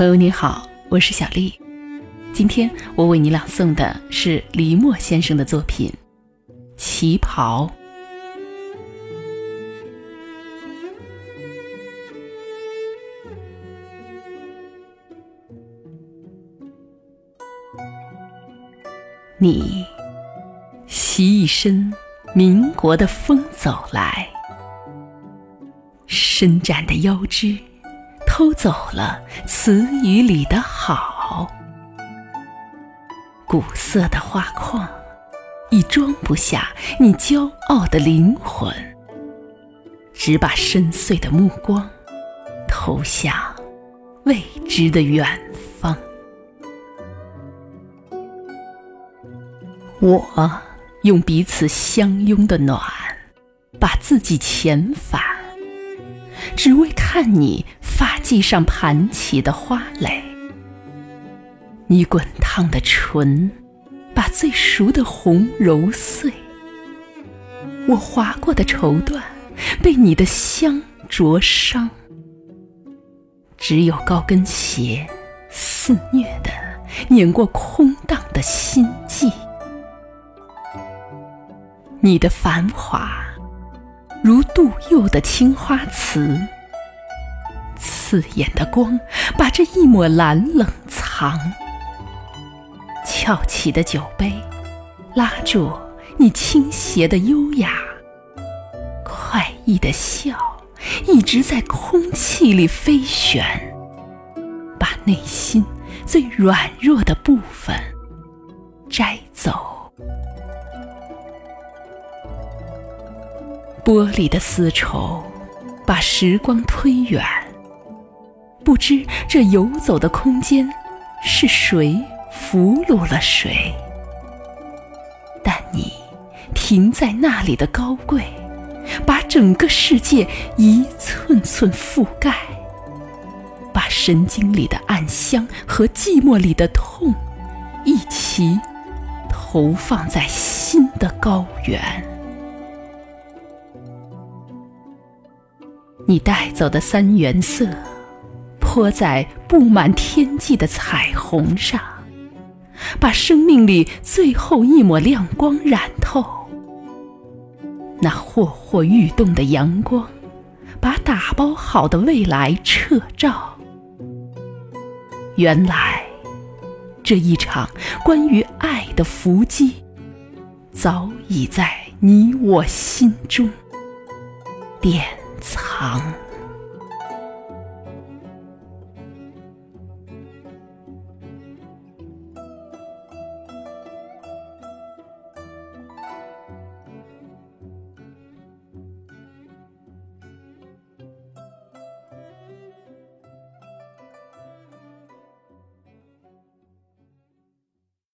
朋友你好，我是小丽。今天我为你朗诵的是李默先生的作品《旗袍》。你袭一身民国的风走来，伸展的腰肢。偷走了词语里的好，古色的画框已装不下你骄傲的灵魂，只把深邃的目光投向未知的远方。我用彼此相拥的暖，把自己遣返，只为看你。发髻上盘起的花蕾，你滚烫的唇，把最熟的红揉碎。我划过的绸缎，被你的香灼伤。只有高跟鞋，肆虐的碾过空荡的心悸。你的繁华，如杜佑的青花瓷。刺眼的光，把这一抹蓝冷藏。翘起的酒杯，拉住你倾斜的优雅。快意的笑，一直在空气里飞旋，把内心最软弱的部分摘走。玻璃的丝绸，把时光推远。不知这游走的空间是谁俘虏了谁？但你停在那里的高贵，把整个世界一寸寸覆盖，把神经里的暗香和寂寞里的痛一起投放在新的高原。你带走的三原色。泼在布满天际的彩虹上，把生命里最后一抹亮光染透。那霍霍欲动的阳光，把打包好的未来撤照。原来，这一场关于爱的伏击，早已在你我心中典藏。